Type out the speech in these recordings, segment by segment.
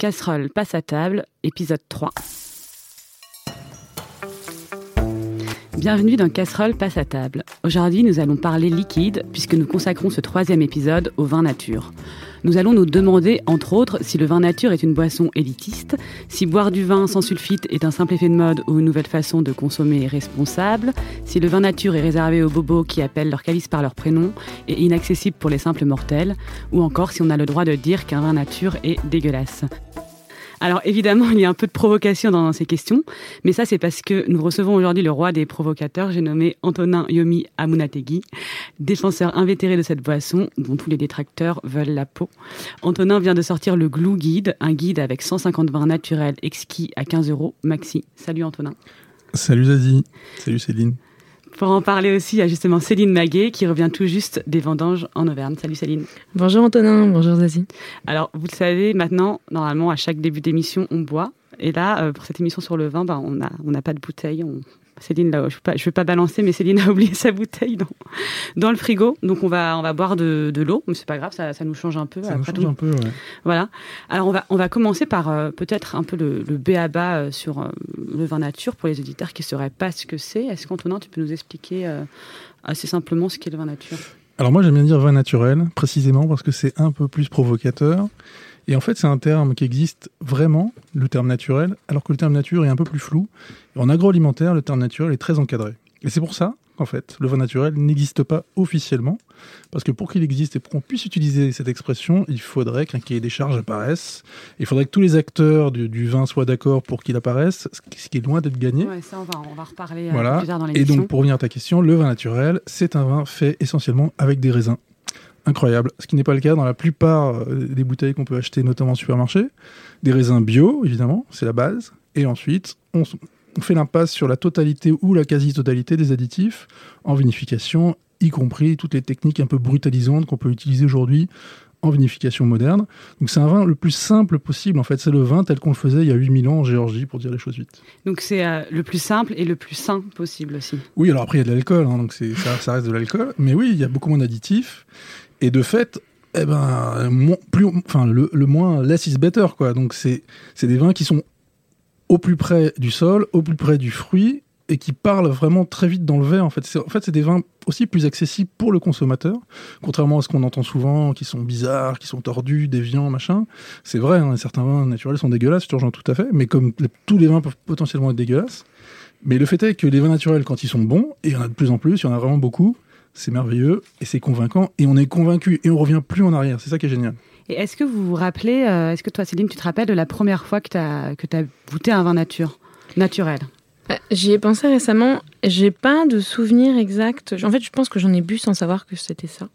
Casserole passe à table, épisode 3. Bienvenue dans Casserole passe à table. Aujourd'hui, nous allons parler liquide puisque nous consacrons ce troisième épisode au vin nature. Nous allons nous demander, entre autres, si le vin nature est une boisson élitiste, si boire du vin sans sulfite est un simple effet de mode ou une nouvelle façon de consommer responsable, si le vin nature est réservé aux bobos qui appellent leur calice par leur prénom et inaccessible pour les simples mortels, ou encore si on a le droit de dire qu'un vin nature est dégueulasse. Alors évidemment, il y a un peu de provocation dans ces questions, mais ça c'est parce que nous recevons aujourd'hui le roi des provocateurs, j'ai nommé Antonin Yomi Amunategui, défenseur invétéré de cette boisson dont tous les détracteurs veulent la peau. Antonin vient de sortir le Glue Guide, un guide avec 150 vins naturels exquis à 15 euros maxi. Salut Antonin. Salut Zazie. Salut Céline. Pour en parler aussi, il y a justement Céline Maguet qui revient tout juste des vendanges en Auvergne. Salut Céline. Bonjour Antonin, bonjour Zazie. Alors, vous le savez, maintenant, normalement, à chaque début d'émission, on boit. Et là, euh, pour cette émission sur le vin, bah, on n'a on pas de bouteille. On, Céline, là, je ne vais, pas balancer, mais Céline a oublié sa bouteille dans, dans le frigo. Donc, on va, on va boire de, de l'eau. Mais c'est pas grave, ça, ça, nous change un peu. Ça nous change un peu, ouais. Voilà. Alors, on va, on va commencer par euh, peut-être un peu le, le B à bas euh, sur euh, le vin nature pour les auditeurs qui ne sauraient pas ce que c'est. Est-ce qu'Antonin, tu peux nous expliquer euh, assez simplement ce qu'est le vin nature? Alors, moi, j'aime bien dire vin naturel, précisément parce que c'est un peu plus provocateur. Et en fait, c'est un terme qui existe vraiment, le terme naturel, alors que le terme nature est un peu plus flou. En agroalimentaire, le terme naturel est très encadré. Et c'est pour ça qu'en fait, le vin naturel n'existe pas officiellement, parce que pour qu'il existe et pour qu'on puisse utiliser cette expression, il faudrait qu'un cahier des charges apparaisse. Il faudrait que tous les acteurs du, du vin soient d'accord pour qu'il apparaisse, ce qui est loin d'être gagné. Ouais, ça, on va, on va reparler euh, Voilà. plus tard dans Et donc, pour revenir à ta question, le vin naturel, c'est un vin fait essentiellement avec des raisins. Incroyable. Ce qui n'est pas le cas dans la plupart euh, des bouteilles qu'on peut acheter, notamment au supermarché. Des raisins bio, évidemment, c'est la base. Et ensuite, on, fait l'impasse sur la totalité ou la quasi-totalité des additifs en vinification, y compris toutes les techniques un peu brutalisantes qu'on peut utiliser aujourd'hui en vinification moderne. Donc c'est un vin le plus simple possible, en fait. C'est le vin tel qu'on le faisait il y a 8000 ans en Géorgie, pour dire les choses vite. Donc, c'est euh, le plus simple et le plus sain possible aussi. Oui, alors après, il y a de l'alcool, hein, donc ça reste de l'alcool. Mais oui, il y a beaucoup moins d'additifs. Et de fait, eh ben, plus, enfin, le, le moins less is better, quoi. Donc c'est, des vins qui sont au plus près du sol, au plus près du fruit, et qui parlent vraiment très vite dans le verre. En fait, c'est, en fait, des vins aussi plus accessibles pour le consommateur, contrairement à ce qu'on entend souvent, qui sont bizarres, qui sont tordus, déviants, machin. C'est vrai, hein, certains vins naturels sont dégueulasses, je te rejoins tout à fait, mais comme tous les vins peuvent potentiellement être dégueulasses. Mais le fait est que les vins naturels, quand ils sont bons, et il y en a de plus en plus, il y en a vraiment beaucoup, c'est merveilleux et c'est convaincant et on est convaincu et on revient plus en arrière. C'est ça qui est génial. Et est-ce que vous vous rappelez, euh, est-ce que toi, Céline, tu te rappelles de la première fois que tu as, que as goûté un vin nature, naturel? Bah, J'y ai pensé récemment, j'ai pas de souvenir exact. En fait, je pense que j'en ai bu sans savoir que c'était ça.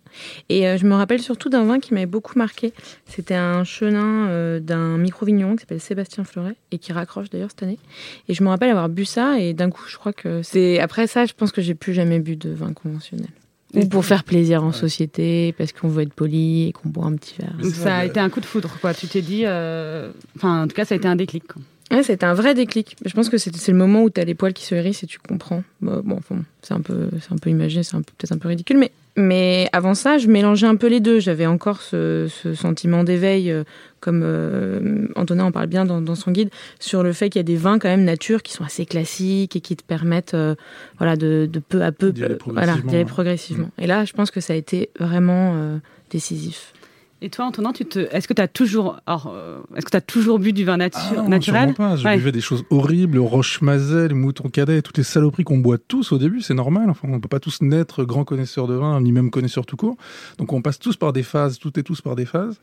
Et euh, je me rappelle surtout d'un vin qui m'avait beaucoup marqué. C'était un chenin euh, d'un micro-vigneron qui s'appelle Sébastien Fleuret et qui raccroche d'ailleurs cette année. Et je me rappelle avoir bu ça et d'un coup, je crois que c'est. Après ça, je pense que j'ai plus jamais bu de vin conventionnel. Ou pour faire plaisir en société, parce qu'on veut être poli et qu'on boit un petit verre. Donc ça a été un coup de foudre, quoi. Tu t'es dit, euh, enfin, en tout cas, ça a été un déclic. quoi. Ouais, c'était un vrai déclic. Je pense que c'est le moment où tu as les poils qui se hérissent et tu comprends. Bon, enfin, c'est un peu, c'est un peu imagé, c'est un peu- peut-être un peu ridicule, mais mais avant ça, je mélangeais un peu les deux. J'avais encore ce, ce sentiment d'éveil, euh, comme euh, Antonin en parle bien dans, dans son guide, sur le fait qu'il y a des vins quand même nature qui sont assez classiques et qui te permettent, euh, voilà, de, de peu à peu, D'y aller voilà, progressivement, d'y aller progressivement. Et là, je pense que ça a été vraiment euh, décisif. Et toi, Antonin, tu te, est-ce que tu as toujours, euh, est-ce que tu as toujours bu du vin nature, Ah non, naturel pas. Je Ouais. buvais des choses horribles, roche-mazel, mouton cadet, toutes les saloperies qu'on boit tous au début, c'est normal. Enfin, on peut pas tous naître grands connaisseurs de vin, ni même connaisseurs tout court. Donc on passe tous par des phases, toutes et tous par des phases.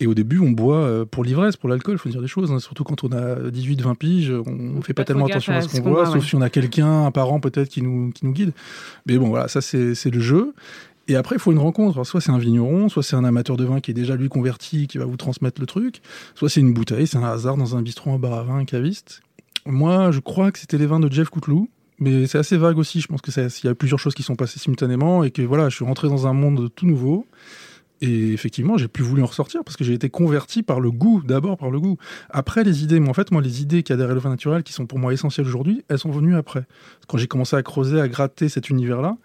Et au début, on boit euh, pour l'ivresse, pour l'alcool, faut dire des choses. hein. Surtout quand on a 18, 20 piges, on, on fait pas pas tellement attention à ce qu'on boit, sauf ouais. si on a quelqu'un, un parent peut-être qui nous, qui nous guide. Mais bon, voilà, ça c'est le jeu. Et après, il faut une rencontre. Soit c'est un vigneron, soit c'est un amateur de vin qui est déjà lui converti, qui va vous transmettre le truc. Soit c'est une bouteille, c'est un hasard dans un bistrot, un bar à vin, un caviste. Moi, je crois que c'était les vins de Jeff Couteloup. Mais c'est assez vague aussi. Je pense que ça- il y a plusieurs choses qui sont passées simultanément et que voilà, je suis rentré dans un monde tout nouveau Et effectivement, j'ai plus voulu en ressortir parce que j'ai été converti par le goût, d'abord par le goût. Après, les idées, mais en fait, moi, les idées qui adhèrent au vin naturel, qui sont pour moi essentielles aujourd'hui, elles sont venues après. Quand j'ai commencé à creuser, à gratter cet univers-là,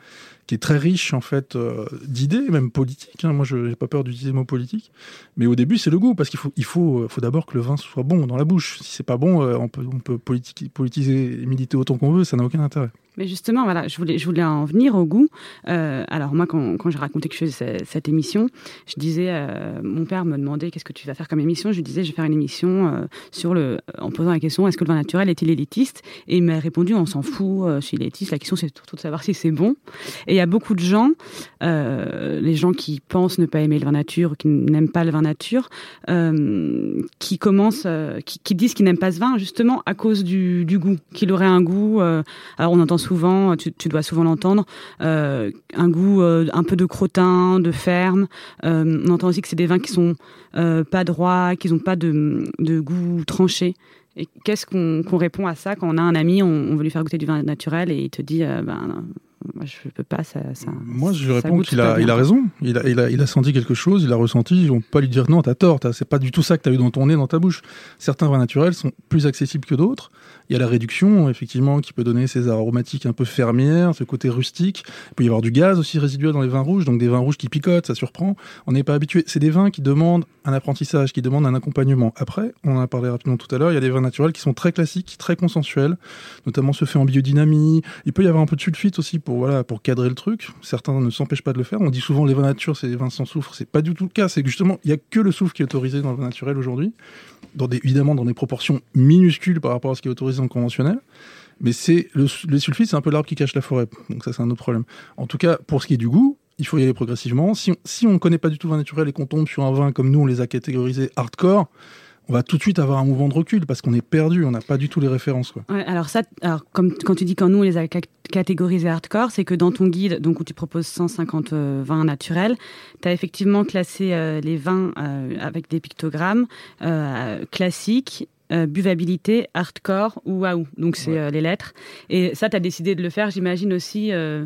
qui est très riche en fait euh, d'idées, même politiques. Hein. Moi, je n'ai pas peur d'utiliser le mot politique. Mais au début, c'est le goût, parce qu'il faut, il faut, faut d'abord que le vin soit bon dans la bouche. Si c'est pas bon, euh, on peut, on peut politiser et militer autant qu'on veut, ça n'a aucun intérêt. Mais justement, voilà, je voulais, je voulais en venir au goût. Euh, alors moi, quand, quand j'ai raconté que je faisais cette, émission, je disais, euh, mon père me demandait qu'est-ce que tu vas faire comme émission? Je lui disais, je vais faire une émission euh, sur le, en posant la question, est-ce que le vin naturel est-il élitiste Et il m'a répondu, on s'en fout, euh, si élitiste. La question, c'est surtout de savoir si c'est bon. Et il y a beaucoup de gens, les gens qui pensent ne pas aimer le vin nature, qui n'aiment pas le vin nature, qui commencent, qui, qui, disent qu'ils n'aiment pas ce vin justement à cause du, du goût, qu'il aurait un goût. alors on entend souvent, tu, dois souvent l'entendre, euh, un goût euh, un peu de crottin, de ferme. Euh, on entend aussi que c'est des vins qui sont pas droits, qui n'ont pas de, goût tranché. Et qu'est-ce qu'on répond à ça quand on a un ami, on, on, veut lui faire goûter du vin naturel et il te dit, ben je peux pas. Ça, ça Moi, je lui réponds qu'il a, il a raison. Il a, il, a, il a senti quelque chose, il a ressenti. On peut pas lui dire non, t'as tort. C'est pas du tout ça que t'as eu dans ton nez, dans ta bouche. Certains vins naturels sont plus accessibles que d'autres. Il y a la réduction, effectivement, qui peut donner ces aromatiques un peu fermières, ce côté rustique. Il peut y avoir du gaz aussi résiduel dans les vins rouges, donc des vins rouges qui picotent, ça surprend. On n'est pas habitué. C'est des vins qui demandent un apprentissage, qui demandent un accompagnement. Après, on en a parlé rapidement tout à l'heure, il y a des vins naturels qui sont très classiques, très consensuels, notamment ceux faits en biodynamie. Il peut y avoir un peu de sulfite aussi pour voilà pour cadrer le truc. Certains ne s'empêchent pas de le faire. On dit souvent les vins nature, c'est des vins sans soufre. C'est pas du tout le cas. C'est justement il y a que le soufre qui est autorisé dans le vin naturel aujourd'hui, dans des, évidemment dans des proportions minuscules par rapport à ce qui est autorisé en conventionnel. Mais c'est le, le sulfite, c'est un peu l'arbre qui cache la forêt. Donc ça, c'est un autre problème. En tout cas, pour ce qui est du goût, il faut y aller progressivement. Si on, si on ne connaît pas du tout le vin naturel et qu'on tombe sur un vin comme nous, on les a catégorisés hardcore, on va tout de suite avoir un mouvement de recul parce qu'on est perdu, on n'a pas du tout les références. Quoi. Ouais, alors ça, alors comme quand tu dis quand nous on les a catégorisés hardcore, c'est que dans ton guide, donc où tu proposes 150 euh, vins naturels, tu as effectivement classé euh, les vins euh, avec des pictogrammes classiques euh, buvabilité, hardcore ou waouh. Donc c'est ouais. euh, les lettres. Et ça, tu as décidé de le faire, j'imagine aussi. Euh,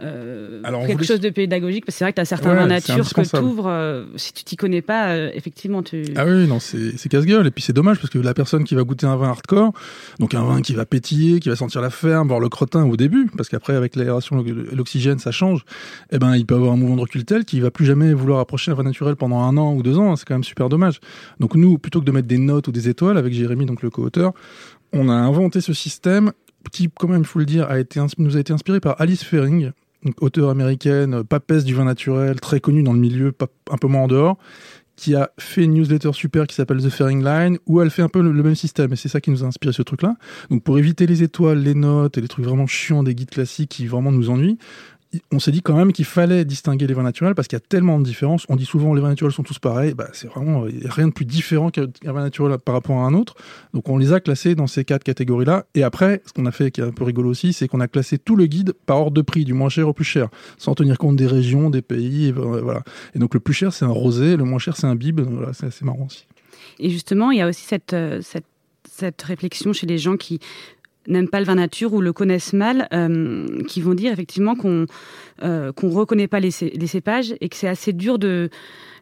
euh, Alors, quelque voulait... chose de pédagogique parce que c'est vrai que tu as certains vins ouais, nature que tu ouvres euh, si tu t'y connais pas euh, effectivement tu ah oui non c'est casse-gueule. Et puis c'est dommage parce que la personne qui va goûter un vin hardcore donc un vin qui va pétiller qui va sentir la ferme voire le crottin au début parce qu'après avec l'aération l'oxygène ça change et eh ben il peut avoir un mouvement de recul tel qu'il va plus jamais vouloir approcher un vin naturel pendant un an ou deux ans. C'est quand même super dommage. Donc nous plutôt que de mettre des notes ou des étoiles avec Jérémy donc le co-auteur on a inventé ce système qui, quand même, il faut le dire, a été, nous a été inspiré par Alice Fering, donc auteure américaine, papesse du vin naturel, très connue dans le milieu, un peu moins en dehors, qui a fait une newsletter super qui s'appelle The Fairing Line, où elle fait un peu le, le même système, et c'est ça qui nous a inspiré ce truc-là. Donc pour éviter les étoiles, les notes et les trucs vraiment chiants des guides classiques qui vraiment nous ennuient, on s'est dit quand même qu'il fallait distinguer les vins naturels parce qu'il y a tellement de différences. On dit souvent les vins naturels sont tous pareils. Bah, c'est vraiment a rien de plus différent qu'un vin naturel par rapport à un autre. Donc on les a classés dans ces quatre catégories-là. Et après, ce qu'on a fait qui est un peu rigolo aussi, c'est qu'on a classé tout le guide par ordre de prix, du moins cher au plus cher, sans tenir compte des régions, des pays. Et voilà. Et donc le plus cher c'est un rosé, le moins cher c'est un bib. Voilà, c'est assez marrant aussi. Et justement, il y a aussi cette, cette réflexion chez les gens qui n'aiment pas le vin nature ou le connaissent mal, euh, qui vont dire effectivement qu'on euh, qu'on reconnaît pas les, les cépages et que c'est assez dur de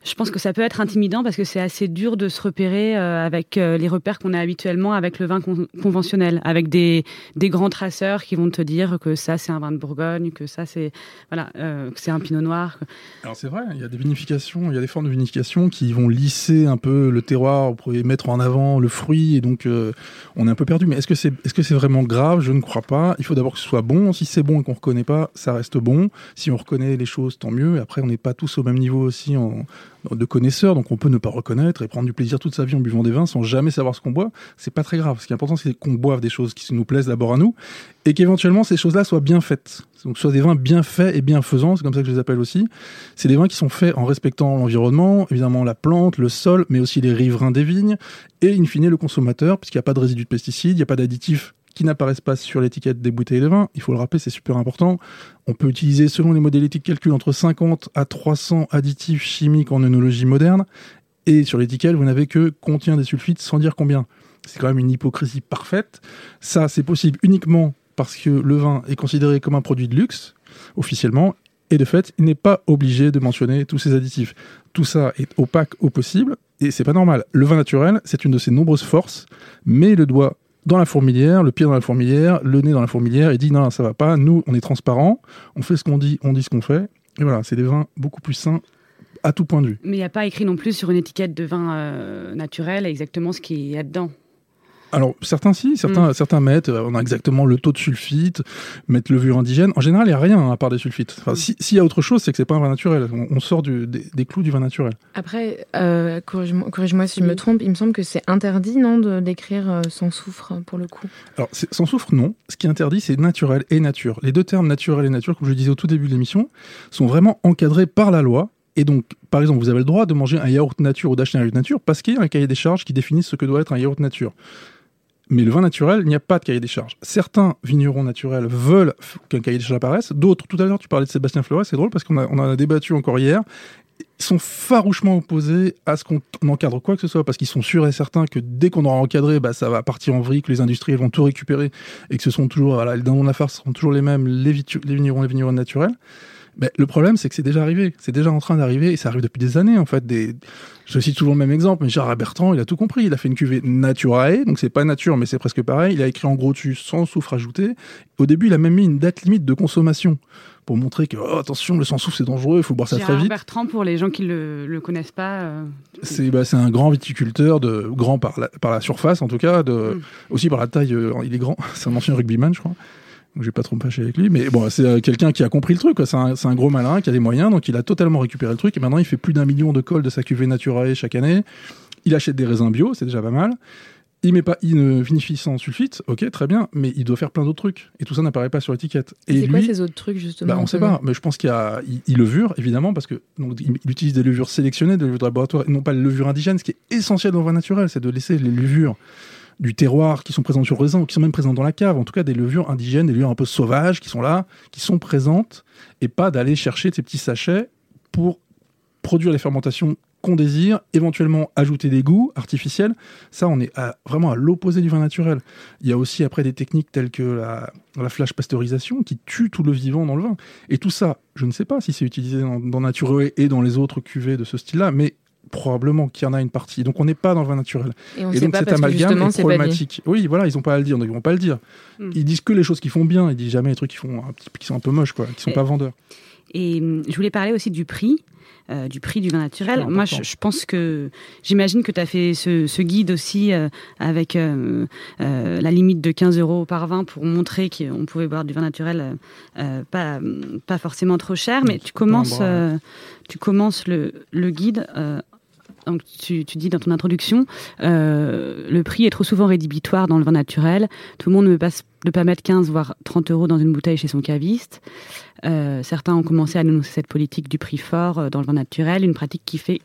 je pense que ça peut être intimidant parce que c'est assez dur de se repérer euh, avec euh, les repères qu'on a habituellement avec le vin con conventionnel, avec des, grands traceurs qui vont te dire que ça c'est un vin de Bourgogne, que ça c'est voilà, euh, un pinot noir. Alors c'est vrai, il y a des vinifications, il y a des formes de vinification qui vont lisser un peu le terroir, pouvez mettre en avant le fruit et donc euh, on est un peu perdu. Mais est-ce que c'est est-ce que vraiment grave? Je ne crois pas. Il faut d'abord que ce soit bon. Si c'est bon et qu'on reconnaît pas, ça reste bon. Si on reconnaît les choses, tant mieux. Après, on n'est pas tous au même niveau aussi en de connaisseurs, donc on peut ne pas reconnaître et prendre du plaisir toute sa vie en buvant des vins sans jamais savoir ce qu'on boit. C'est pas très grave. Ce qui est important, c'est qu'on boive des choses qui nous plaisent d'abord à nous et qu'éventuellement ces choses-là soient bien faites. Donc soit des vins bien faits et bien faisants, c'est comme ça que je les appelle aussi. C'est des vins qui sont faits en respectant l'environnement, évidemment la plante, le sol, mais aussi les riverains des vignes et in fine le consommateur, puisqu'il n'y a pas de résidus de pesticides, il n'y a pas d'additifs qui n'apparaissent pas sur l'étiquette des bouteilles de vin. Il faut le rappeler, c'est super important. On peut utiliser, selon les modalités de calcul, entre 50 à 300 additifs chimiques en œnologie moderne. Et sur l'étiquette, vous n'avez que contient des sulfites sans dire combien. C'est quand même une hypocrisie parfaite. Ça, c'est possible uniquement parce que le vin est considéré comme un produit de luxe, officiellement, Et de fait, il n'est pas obligé de mentionner tous ces additifs. Tout ça est opaque au possible et c'est pas normal. Le vin naturel, c'est une de ses nombreuses forces, mais le doigt dans la fourmilière, le pied dans la fourmilière, le nez dans la fourmilière et dit non, ça va pas. Nous, on est transparent, on fait ce qu'on dit, on dit ce qu'on fait. Et voilà, c'est des vins beaucoup plus sains à tout point de vue. Mais il n'y a pas écrit non plus sur une étiquette de vin euh, naturel exactement ce qu'il y a dedans. Alors certains si, certains, mm. certains mettent, euh, on a exactement le taux de sulfite, mettent levure indigène. En général, il n'y a rien à part des sulfites. Enfin, mm. S'il y a autre chose, c'est que c'est pas un vin naturel. On, sort du, des, clous du vin naturel. Après, euh, corrige-moi si je me trompe, il me semble que c'est interdit, non, d'écrire euh, sans soufre pour le coup? Alors sans soufre, non. Ce qui est interdit, c'est naturel et nature. Les deux termes naturel et nature, comme je le disais au tout début de l'émission, sont vraiment encadrés par la loi et donc, par exemple, vous avez le droit de manger un yaourt nature ou d'acheter un yaourt nature parce qu'il y a un cahier des charges qui définit ce que doit être un yaourt nature. Mais le vin naturel, il n'y a pas de cahier des charges. Certains vignerons naturels veulent qu'un cahier des charges apparaisse. D'autres, tout à l'heure, tu parlais de Sébastien Flores, c'est drôle parce qu'on on a débattu encore hier. Ils sont farouchement opposés à ce qu'on encadre quoi que ce soit parce qu'ils sont sûrs et certains que dès qu'on aura encadré, bah, ça va partir en vrille, que les industriels vont tout récupérer et que ce sont toujours, voilà, les seront toujours les mêmes, les, les vignerons les vignerons naturels. Mais le problème, c'est que c'est déjà arrivé. C'est déjà en train d'arriver et ça arrive depuis des années, en fait. Des... Je cite toujours le même exemple, mais Gérard Bertrand, il a tout compris. Il a fait une cuvée Naturae, donc c'est pas nature, mais c'est presque pareil. Il a écrit en gros dessus sans soufre ajouté. Au début, il a même mis une date limite de consommation pour montrer que, oh, attention, le sans soufre, c'est dangereux, il faut boire ça très vite. Bertrand, pour les gens qui le, le connaissent pas. Euh, c'est bah, un grand viticulteur, de, grand par la, par la surface en tout cas, de, mm. aussi par la taille, euh, il est grand. c'est un ancien rugbyman, je crois. Donc je vais pas trop me fâcher avec lui, mais bon, c'est euh, quelqu'un qui a compris le truc. C'est un, un, gros malin qui a des moyens, donc il a totalement récupéré le truc. Et maintenant, il fait plus d'un million de cols de sa cuvée Naturae chaque année. Il achète des raisins bio, c'est déjà pas mal. Il met pas, il ne vinifie sans sulfite, ok, très bien, mais il doit faire plein d'autres trucs. Et tout ça n'apparaît pas sur l'étiquette. Et c'est quoi ces autres trucs justement bah, On sait pas, mais je pense qu'il y a, il, levure évidemment parce que donc il, utilise des levures sélectionnées, des levures de laboratoire, et non pas les levures indigènes. Ce qui est essentiel dans le vin naturel, c'est de laisser les levures du terroir qui sont présentes sur le raisin ou qui sont même présentes dans la cave. En tout cas, des levures indigènes, des levures un peu sauvages qui sont là, qui sont présentes, et pas d'aller chercher ces petits sachets pour produire les fermentations qu'on désire, éventuellement ajouter des goûts artificiels. Ça, on est vraiment à l'opposé du vin naturel. Il y a aussi après des techniques telles que la, la, flash pasteurisation qui tue tout le vivant dans le vin. Et tout ça, je ne sais pas si c'est utilisé dans, dans Nature et dans les autres cuvées de ce style-là, mais probablement qu'il y en a une partie. Donc on n'est pas dans le vin naturel. Et, on donc cet amalgame est problématique. oui, voilà, ils n'ont pas à le dire, donc ils vont pas le dire. Hmm. Ils disent que les choses qui font bien, ils disent jamais les trucs qui font qui sont un peu moches, quoi, qui sont pas vendeurs. Et hum, je voulais parler aussi du prix. Euh, du prix du vin naturel. Moi, je, pense que j'imagine que tu as fait ce, guide aussi euh, avec euh, la limite de 15 euros par vin pour montrer qu'on pouvait boire du vin naturel pas, pas forcément trop cher. Mais tu commences, tu commences le, le guide donc tu, dis dans ton introduction, euh, le prix est trop souvent rédhibitoire dans le vin naturel. Tout le monde ne peut pas, pas mettre 15 voire 30 euros dans une bouteille chez son caviste. Euh, certains ont commencé à annoncer cette politique du prix fort euh, dans le vin naturel, une pratique qui fait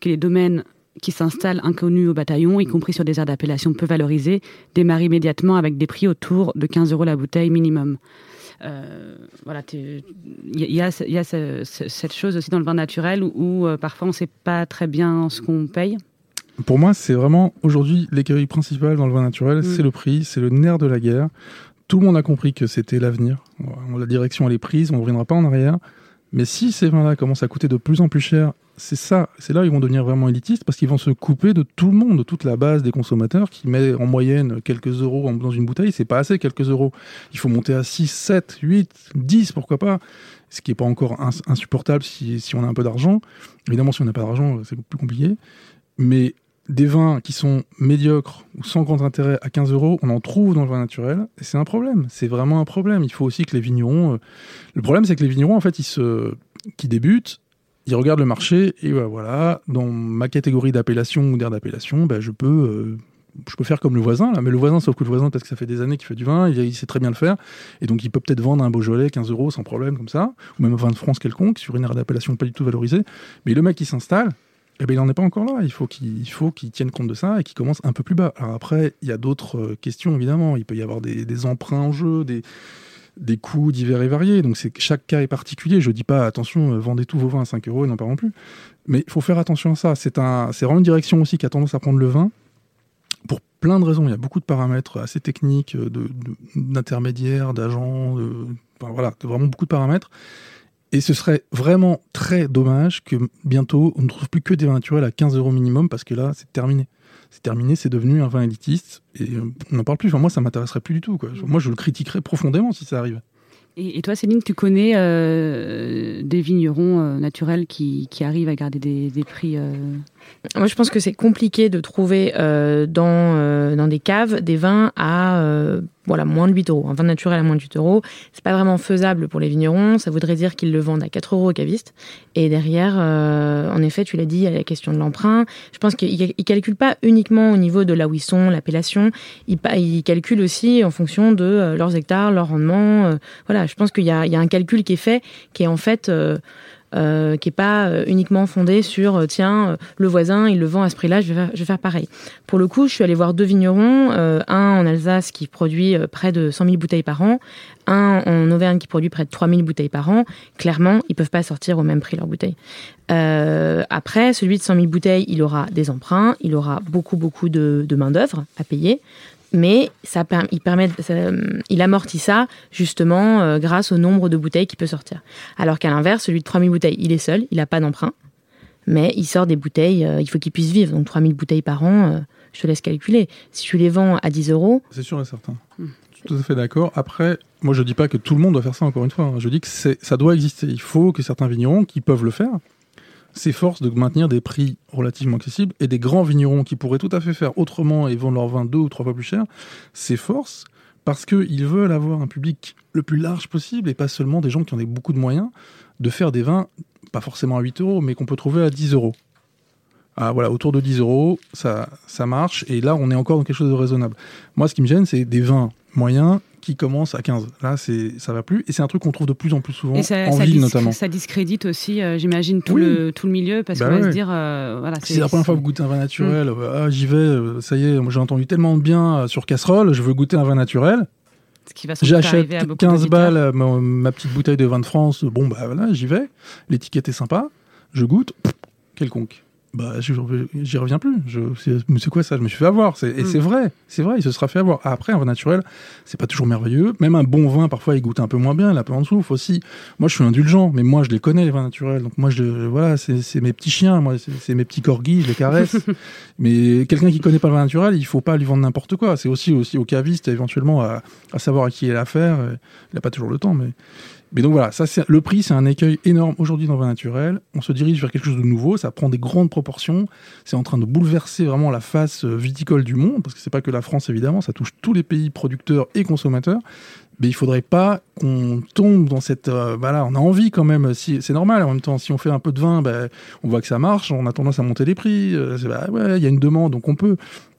que les domaines qui s'installent inconnus au bataillon, y compris sur des aires d'appellation peu valorisées, démarrent immédiatement avec des prix autour de 15 euros la bouteille minimum. Euh, voilà, il y, a, cette chose aussi dans le vin naturel où, euh, parfois on ne sait pas très bien ce qu'on paye. Pour moi, c'est vraiment aujourd'hui l'écueil principal dans le vin naturel, mm. c'est le prix, c'est le nerf de la guerre. Tout le monde a compris que c'était l'avenir. La direction elle est prise, on ne reviendra pas en arrière. Mais si ces vins-là commencent à coûter de plus en plus cher, c'est ça, c'est là où ils vont devenir vraiment élitistes parce qu'ils vont se couper de tout le monde, de toute la base des consommateurs qui met en moyenne quelques euros dans une bouteille. C'est pas assez, quelques euros. Il faut monter à 6, 7, 8, 10, pourquoi pas. Ce qui n'est pas encore insupportable si, si, on a un peu d'argent. Évidemment, si on n'a pas d'argent, c'est plus compliqué. Mais des vins qui sont médiocres ou sans grand intérêt à 15 euros, on en trouve dans le vin naturel, et c'est un problème. C'est vraiment un problème. Il faut aussi que les vignerons. Euh, le problème, c'est que les vignerons, en fait, ils se... qui débutent, ils regardent le marché et voilà, dans ma catégorie d'appellation ou d'aire d'appellation, je peux. Euh, je peux faire comme le voisin, là, mais le voisin, sauf que le voisin, parce que ça fait des années qu'il fait du vin, il, sait très bien le faire, et donc il peut peut-être vendre un Beaujolais 15 euros sans problème, comme ça, ou même un vin de France quelconque, sur une aire d'appellation pas du tout valorisée. Mais le mec qui s'installe, eh ben, il n'en est pas encore là. Il faut qu'il faut qu'il tienne compte de ça et qu'il commence un peu plus bas. Alors après, il y a d'autres euh, questions évidemment. Il peut y avoir des, emprunts en jeu, des, des coûts divers et variés. Donc c'est chaque cas est particulier. Je dis pas attention, euh, vendez tous vos vins à 5 euros et n'en parlons plus. Mais il faut faire attention à ça. C'est un, vraiment une direction aussi qui a tendance à prendre le vin pour plein de raisons. Il y a beaucoup de paramètres assez techniques, euh, de, d'intermédiaires, d'agents, voilà, vraiment beaucoup de paramètres. Et ce serait vraiment très dommage que bientôt on ne trouve plus que des vins naturels à 15 euros minimum parce que là, c'est terminé. C'est terminé, c'est devenu un vin élitiste et euh, on n'en parle plus. Enfin, moi, ça m'intéresserait plus du tout. Quoi. Moi, je le critiquerais profondément si ça arrive. Et, toi, Céline, tu connais euh, des vignerons euh, naturels qui, qui, arrivent à garder des, des prix euh... Moi, je pense que c'est compliqué de trouver euh, dans, euh, dans des caves des vins à euh, voilà, moins de 8 euros. Un vin naturel à moins de 8 euros, c'est pas vraiment faisable pour les vignerons. Ça voudrait dire qu'ils le vendent à 4 euros au caviste. Et derrière, en effet, tu l'as dit, il y a la question de l'emprunt. Je pense qu'ils ne calculent pas uniquement au niveau de là où ils sont, l'appellation. Ils, ils, calculent aussi en fonction de leurs hectares, leur rendement. voilà, je pense qu'il y, y a, un calcul qui est fait, qui est en fait euh, qui est pas euh, uniquement fondé sur euh, tiens le voisin il le vend à ce prix-là, je vais faire, je vais faire pareil. Pour le coup, je suis allée voir deux vignerons, un en Alsace qui produit près de 100 000 bouteilles par an, un en Auvergne qui produit près de 3 000 bouteilles par an. Clairement, ils peuvent pas sortir au même prix leurs bouteilles. après, celui de 100 000 bouteilles, il aura des emprunts, il aura beaucoup beaucoup de, de main d'œuvre à payer mais ça, il, permet, il amortit ça justement euh, grâce au nombre de bouteilles qu'il peut sortir. Alors qu'à l'inverse, celui de 3000 bouteilles, il est seul, il n'a pas d'emprunt, mais il sort des bouteilles, euh, il faut qu'il puisse vivre. Donc 3000 bouteilles par an, euh, je te laisse calculer. Si tu les vends à 10 euros... C'est sûr et certain. Je suis tout à fait d'accord. Après, moi je dis pas que tout le monde doit faire ça encore une fois. Hein. Je dis que ça doit exister. Il faut que certains vignerons qui peuvent le faire, s'efforcent de maintenir des prix relativement accessibles et des grands vignerons qui pourraient tout à fait faire autrement et vendre leur vin deux ou trois fois plus cher s'efforcent parce qu'ils veulent avoir un public le plus large possible et pas seulement des gens qui ont beaucoup de moyens de faire des vins, pas forcément à 8 euros, mais qu'on peut trouver à 10 euros. Ah, voilà, autour de 10 euros, ça, ça marche. Et là, on est encore dans quelque chose de raisonnable. Moi, ce qui me gêne, c'est des vins moyens qui commence à 15. Là, c'est ça va plus. Et c'est un truc qu'on trouve de plus en plus souvent, en ville notamment. Ça discrédite aussi, euh, j'imagine, tout, le, tout le milieu, parce bah qu'on va se dire... Euh, voilà, c'est la première fois que vous goûtez un vin naturel, mm. ah, j'y vais, euh, ça y est, j'ai entendu tellement de bien sur casserole, je veux goûter un vin naturel. J'achète 15 balles ma, petite bouteille de vin de France, bon bah voilà, j'y vais, l'étiquette est sympa, je goûte, quelconque bah, j'y reviens plus. C'est quoi ça? Je me suis fait avoir. Et c'est hmm. vrai, c'est vrai, il se sera fait avoir. Après, un vin naturel, c'est pas toujours merveilleux. Même un bon vin, parfois, il goûte un peu moins bien, il a peu en dessous. aussi. Moi, je suis indulgent, mais moi, je les connais les vins naturels. Donc moi, je, voilà, c'est mes petits chiens, moi, c'est mes petits corgis, je les caresse. mais quelqu'un qui connaît pas le vin naturel, il faut pas lui vendre n'importe quoi. C'est aussi aussi au caviste éventuellement à, à savoir à qui il a affaire. Il a pas toujours le temps, mais mais donc voilà, ça c'est le prix, c'est un écueil énorme aujourd'hui dans le vin naturel. On se dirige vers quelque chose de nouveau, ça prend des grandes proportions. C'est en train de bouleverser vraiment la face euh, viticole du monde, parce que c'est pas que la France évidemment, ça touche tous les pays producteurs et consommateurs. Mais il faudrait pas qu'on tombe dans cette. Euh, voilà, on a envie quand même. C'est normal en même temps. Si on fait un peu de vin, ben, on voit que ça marche. On a tendance à monter les prix. Euh, bah, ouais, il y a une demande, donc on peut.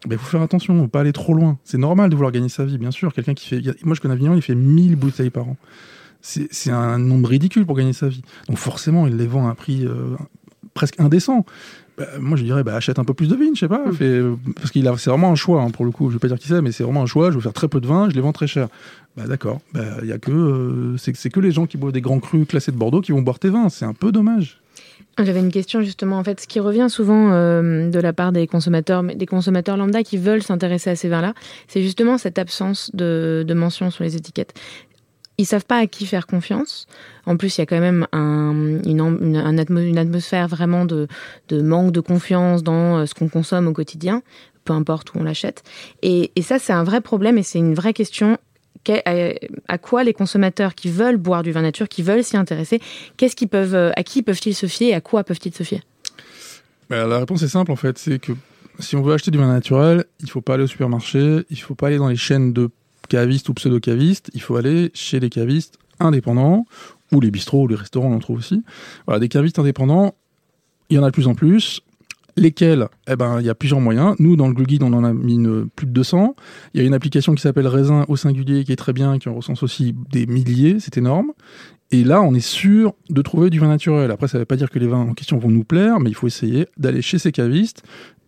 Mais il faut faire attention, faut pas aller trop loin. C'est normal de vouloir gagner sa vie, bien sûr. Quelqu'un qui fait. Moi, je connais un vigneron, il fait 1000 bouteilles par an c'est un nombre ridicule pour gagner sa vie. Donc forcément, il les vend à un prix euh, presque indécent. Bah, moi, je dirais, bah, achète un peu plus de vin, je sais pas. Mm. parce qu'il a, c'est vraiment un choix, hein, pour le coup. Je vais pas dire qui c'est, mais c'est vraiment un choix. Je veux faire très peu de vin, je les vends très cher. Bah, d'accord. Bah, il y a que, euh, c'est que les gens qui boivent des grands crus classés de Bordeaux qui vont boire tes vins. C'est un peu dommage. J'avais une question justement. En fait, ce qui revient souvent euh, de la part des consommateurs, des consommateurs lambda qui veulent s'intéresser à ces vins-là, c'est justement cette absence de, de mention sur les étiquettes ils savent pas à qui faire confiance. En plus, il y a quand même un, une, atmosphère vraiment de, manque de confiance dans euh, ce qu'on consomme au quotidien, peu importe où on l'achète. Et, ça, c'est un vrai problème et c'est une vraie question. À quoi les consommateurs qui veulent boire du vin nature, qui veulent s'y intéresser, euh, à qui peuvent-ils se fier et à quoi peuvent-ils se fier? Ben, La réponse est simple en fait, c'est que si on veut acheter du vin naturel, il faut pas aller au supermarché, il faut pas aller dans les chaînes de caviste ou pseudo-caviste, il faut aller chez les cavistes indépendants, ou les bistrots ou les restaurants, on en trouve aussi. Voilà, des cavistes indépendants, il y en a de plus en plus. Lesquels? Eh ben, il y a plusieurs moyens. Nous, dans le Google Guide, on en a mis plus de 200. Il y a une application qui s'appelle Raisin au singulier, qui est très bien, qui en recense aussi des milliers. C'est énorme. Et là, on est sûr de trouver du vin naturel. Après, ça ne veut pas dire que les vins en question vont nous plaire, mais il faut essayer d'aller chez ces cavistes,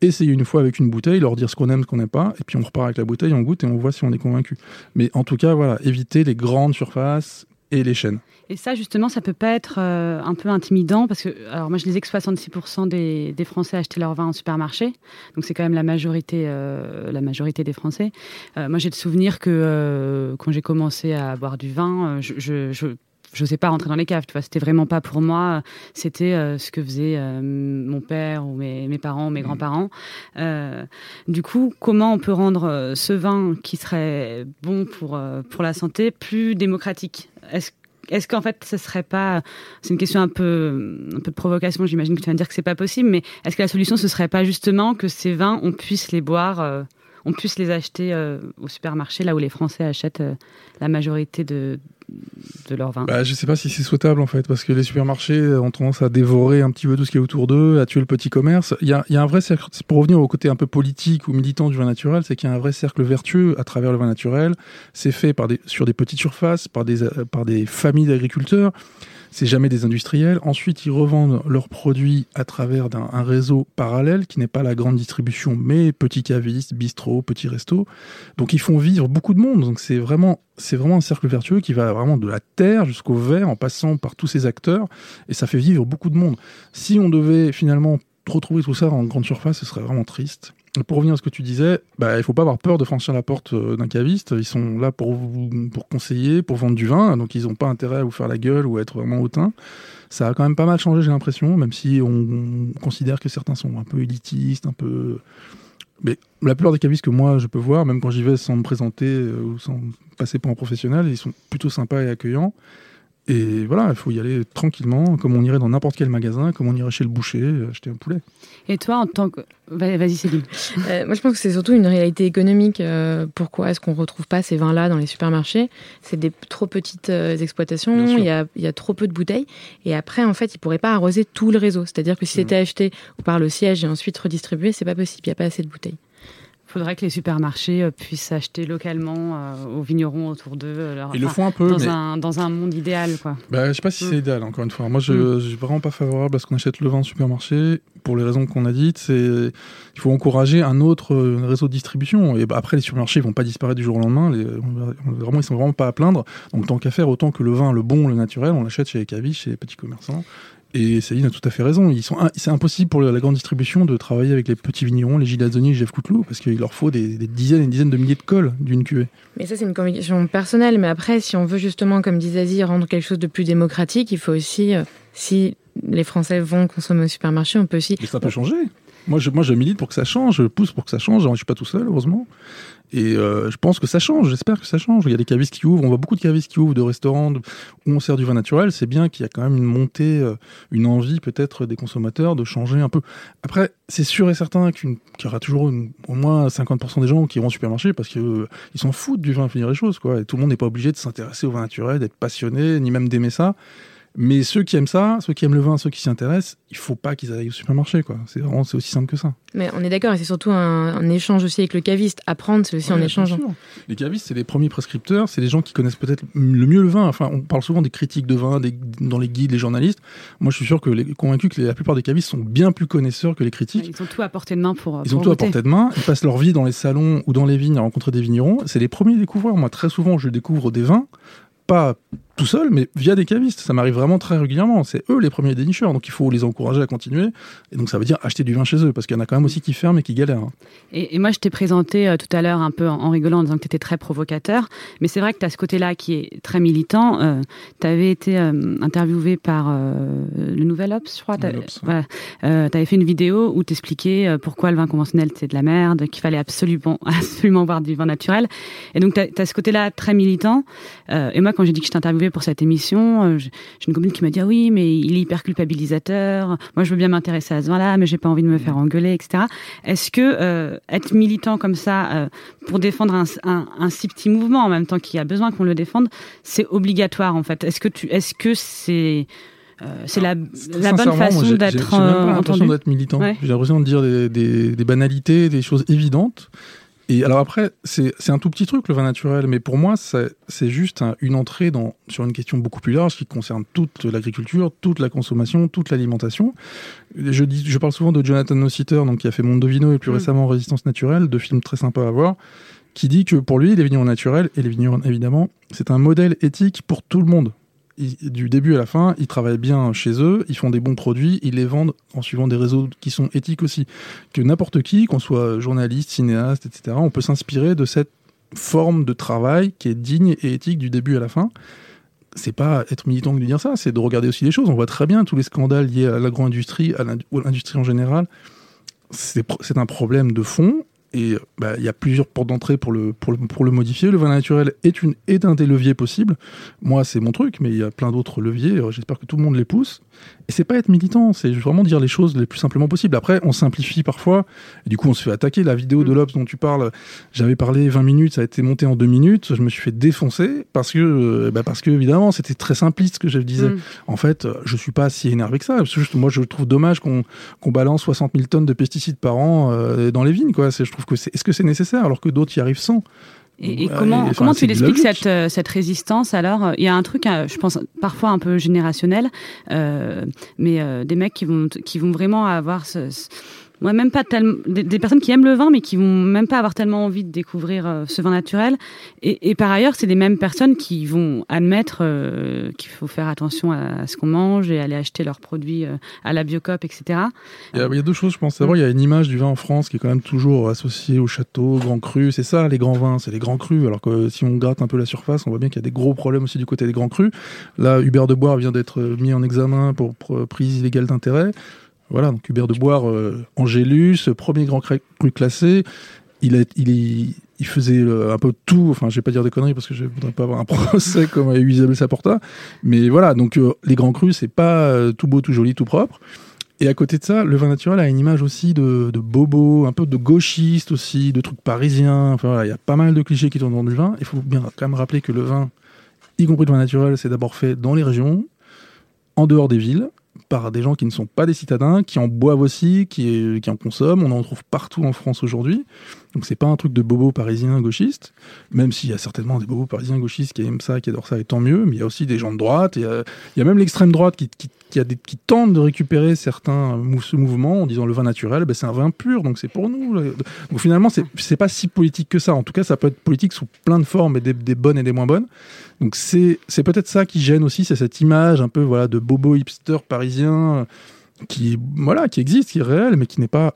essayer une fois avec une bouteille, leur dire ce qu'on aime, ce qu'on n'aime pas, et puis on repart avec la bouteille, on goûte et on voit si on est convaincu. Mais en tout cas, voilà, éviter les grandes surfaces et les chaînes. Et ça, justement, ça peut pas être euh, un peu intimidant parce que, alors moi, je disais que 66% des, Français achetaient leur vin en supermarché, donc c'est quand même la majorité, euh, la majorité des Français. Euh, moi, j'ai le souvenir que quand j'ai commencé à boire du vin, je je sais pas rentrer dans les caves, tu vois. C'était vraiment pas pour moi. C'était euh, ce que faisait euh, mon père ou mes, mes parents, mes mmh. grands-parents. Euh, du coup, comment on peut rendre ce vin qui serait bon pour, pour la santé plus démocratique? Est-ce est-ce qu'en fait, ce serait pas, c'est une question un peu, un peu de provocation, j'imagine que tu vas me dire que c'est pas possible, mais est-ce que la solution ce serait pas justement que ces vins, on puisse les boire, on puisse les acheter au supermarché, là où les Français achètent la majorité de, bah, Je sais pas si c'est souhaitable en fait, parce que les supermarchés ont tendance à dévorer un petit peu tout ce qui est autour d'eux, à tuer le petit commerce. Il y a, un vrai cercle, pour revenir au côté un peu politique ou militant du vin naturel, c'est qu'il y a un vrai cercle vertueux à travers le vin naturel. C'est fait sur des petites surfaces, par des, par des familles d'agriculteurs c'est jamais des industriels. Ensuite, ils revendent leurs produits à travers un, réseau parallèle qui n'est pas la grande distribution, mais petits cavistes, bistrots, petits restos. Donc, ils font vivre beaucoup de monde. Donc, c'est vraiment, c'est vraiment un cercle vertueux qui va vraiment de la terre jusqu'au verre en passant par tous ces acteurs et ça fait vivre beaucoup de monde. Si on devait finalement retrouver tout ça en grande surface, ce serait vraiment triste pour revenir à ce que tu disais, bah, il faut pas avoir peur de franchir la porte euh, d'un caviste. Ils sont là pour vous, pour conseiller, pour vendre du vin, donc ils n'ont pas intérêt à vous faire la gueule ou à être vraiment hautain. Ça a quand même pas mal changé, j'ai l'impression, même si on, considère que certains sont un peu élitistes, un peu. Mais la plupart des cavistes que moi je peux voir, même quand j'y vais sans me présenter euh, ou sans passer pour un professionnel, ils sont plutôt sympas et accueillants. Et voilà, il faut y aller tranquillement, comme on irait dans n'importe quel magasin, comme on irait chez le boucher, acheter un poulet. Et toi, en tant que... Vas-y, Céline. euh, moi, je pense que c'est surtout une réalité économique. Euh, pourquoi est-ce qu'on ne retrouve pas ces vins-là dans les supermarchés? C'est des trop petites euh, exploitations, il y, a, il y, a, trop peu de bouteilles. Et après, en fait, ils ne pourraient pas arroser tout le réseau. C'est-à-dire que si mmh. c'était acheté par le siège et ensuite redistribué, c'est pas possible, il n'y a pas assez de bouteilles faudrait que les supermarchés euh, puissent acheter localement euh, aux vignerons autour d'eux. Euh, Ils le font un peu. Dans, un, dans un monde idéal, quoi. Bah, je sais pas si c'est mm. idéal, encore une fois. Moi, je ne mm. suis vraiment pas favorable à ce qu'on achète le vin au supermarché, pour les raisons qu'on a dites. C'est il faut encourager un autre réseau de distribution. Et bah, après, les supermarchés ne vont pas disparaître du jour au lendemain. Les, vraiment, ils sont vraiment pas à plaindre. Donc, tant qu'à faire, autant que le vin, le bon, le naturel, on l'achète chez les cavistes, chez les petits commerçants. Et Céline a tout à fait raison. Ils sont, c'est impossible pour la grande distribution de travailler avec les petits vignerons, les Gilles Azzoni, Jeff Coutelou, parce qu'il leur faut des, dizaines et des dizaines de milliers de cols d'une cuvée. Mais ça, c'est une conviction personnelle. Mais après, si on veut justement, comme disait Aziz, rendre quelque chose de plus démocratique, il faut aussi, euh, si les Français vont consommer au supermarché, on peut aussi. Mais ça peut changer. Moi je, moi, je milite pour que ça change, je pousse pour que ça change. Je ne suis pas tout seul, heureusement. Et euh, je pense que ça change, j'espère que ça change. Il y a des cavistes qui ouvrent, on voit beaucoup de cavistes qui ouvrent, de restaurants où on sert du vin naturel. C'est bien qu'il y a quand même une montée, euh, une envie peut-être des consommateurs de changer un peu. Après, c'est sûr et certain qu'il y aura toujours au moins 50% des gens qui vont au supermarché parce qu'ils euh, s'en foutent du vin, finir les choses. Quoi. Et tout le monde n'est pas obligé de s'intéresser au vin naturel, d'être passionné, ni même d'aimer ça. Mais ceux qui aiment ça, ceux qui aiment le vin, ceux qui s'y intéressent, il faut pas qu'ils aillent au supermarché, quoi. C'est vraiment, c'est aussi simple que ça. Mais on est d'accord, et c'est surtout un, échange aussi avec le caviste. Apprendre, c'est aussi en échangeant. Les cavistes, c'est les premiers prescripteurs, c'est les gens qui connaissent peut-être le mieux le vin. Enfin, on parle souvent des critiques de vin dans les guides, les journalistes. Moi, je suis sûr que les, convaincu que la plupart des cavistes sont bien plus connaisseurs que les critiques. Ils ont tout à portée de main pour. Ils ont tout à portée de main. Ils passent leur vie dans les salons ou dans les vignes à rencontrer des vignerons. C'est les premiers découvreurs. Moi, très souvent, je découvre des vins pas tout seul, mais via des cavistes. Ça m'arrive vraiment très régulièrement. C'est eux les premiers dénicheurs, donc il faut les encourager à continuer. Et donc ça veut dire acheter du vin chez eux, parce qu'il y en a quand même aussi qui ferment et qui galèrent. Hein. Et, moi, je t'ai présenté euh, tout à l'heure un peu en, rigolant en disant que tu étais très provocateur, mais c'est vrai que tu as ce côté-là qui est très militant. Euh, tu avais été euh, interviewé par le Nouvel Ops, je crois. Tu avais fait une vidéo où tu expliquais pourquoi le vin conventionnel c'est de la merde, qu'il fallait absolument, absolument boire du vin naturel. Et donc tu as, as, ce côté-là très militant. et moi, quand j'ai dit que je t'interviewais pour cette émission, euh, j'ai une copine qui m'a dit ah oui, mais il est hyper culpabilisateur. Moi, je veux bien m'intéresser à ce vin-là, mais j'ai pas envie de me faire engueuler, etc. Est-ce que euh, être militant comme ça euh, pour défendre un, un, si petit mouvement en même temps qu'il y a besoin qu'on le défende, c'est obligatoire en fait? Est-ce que tu, est-ce que c'est c'est la, la bonne façon d'être J'ai l'impression d'être militant. J'ai l'impression de dire des, des, des, banalités, des choses évidentes. Et alors après, c'est un tout petit truc le vin naturel, mais pour moi, c'est juste une entrée dans, sur une question beaucoup plus large qui concerne toute l'agriculture, toute la consommation, toute l'alimentation. Je, dis, je parle souvent de Jonathan Nossiter, donc qui a fait Mondovino et plus mm. récemment Résistance naturelle, deux films très sympas à voir, qui dit que pour lui, les vignerons naturels, et les vignerons évidemment, c'est un modèle éthique pour tout le monde du début à la fin, ils travaillent bien chez eux, ils font des bons produits, ils les vendent en suivant des réseaux qui sont éthiques aussi. Que n'importe qui, qu'on soit journaliste, cinéaste, etc., on peut s'inspirer de cette forme de travail qui est digne et éthique du début à la fin. c'est pas être militant que de dire ça, c'est de regarder aussi les choses. On voit très bien tous les scandales liés à l'agro-industrie, à l'industrie en général. C'est un problème de fond et bah, il y a plusieurs portes d'entrée pour le, pour, le, pour le modifier. Le vin naturel est, une, est un des leviers possibles. Moi, c'est mon truc, mais il y a plein d'autres leviers. J'espère que tout le monde les pousse. Et c'est pas être militant, c'est vraiment dire les choses les plus simplement possibles. Après, on simplifie parfois, et du coup, on se fait attaquer. La vidéo de l'Obs dont tu parles, j'avais parlé 20 minutes, ça a été monté en 2 minutes. Je me suis fait défoncer parce que, euh, bah parce que évidemment, c'était très simpliste ce que je disais. Mm. En fait, je suis pas si énervé que ça. Juste, moi, je trouve dommage qu'on balance 60 000 tonnes de pesticides par an euh, dans les vignes. Quoi. Je trouve que c'est est-ce que c'est nécessaire alors que d'autres y arrivent sans? Et, comment, comment tu l'expliques cette, euh, cette résistance alors? Il y a un truc, euh, je pense, parfois un peu générationnel, euh, mais des mecs qui vont, qui vont vraiment avoir ce Ouais, même pas tellement des, personnes qui aiment le vin, mais qui vont même pas avoir tellement envie de découvrir euh, ce vin naturel. Et, par ailleurs, c'est les mêmes personnes qui vont admettre euh, qu'il faut faire attention à, ce qu'on mange et aller acheter leurs produits euh, à la Biocop, etc. Il y, a, il y, a, deux choses, je pense. D'abord, il y a une image du vin en France qui est quand même toujours associée au château, grand cru. C'est ça, les grands vins, c'est les grands crus. Alors que si on gratte un peu la surface, on voit bien qu'il y a des gros problèmes aussi du côté des grands crus. Là, Hubert de Bois vient d'être mis en examen pour prise illégale d'intérêt. Voilà, donc Hubert de Boire, euh, Angélus, premier grand cru classé. Il, faisait euh, un peu tout, enfin je vais pas dire des conneries parce que je voudrais pas avoir un procès comme eu Isabelle Saporta, mais voilà, donc euh, les grands crus c'est pas tout beau, tout joli, tout propre. Et à côté de ça, le vin naturel a une image aussi de, bobo, un peu de gauchiste aussi, de trucs parisiens. Enfin voilà, il y a pas mal de clichés qui tournent dans du vin. Il faut bien quand même rappeler que le vin, y compris le vin naturel, c'est d'abord fait dans les régions, en dehors des villes, par des gens qui ne sont pas des citadins, qui en boivent aussi, qui, en consomment. On en trouve partout en France aujourd'hui. Donc c'est pas un truc de bobo parisien gauchiste, même s'il y a certainement des bobos parisiens gauchistes qui aiment ça, qui adorent ça, et tant mieux. Mais il y a aussi des gens de droite. Il y a, y a même l'extrême droite qui, tente de récupérer certains ce mouvement en disant le vin naturel, ben c'est un vin pur, donc c'est pour nous. Donc finalement, c'est pas si politique que ça. En tout cas, ça peut être politique sous plein de formes, et des, bonnes et des moins bonnes. Donc c'est peut-être ça qui gêne aussi, c'est cette image un peu voilà de bobo hipster parisien qui voilà qui existe, qui est réel, mais qui n'est pas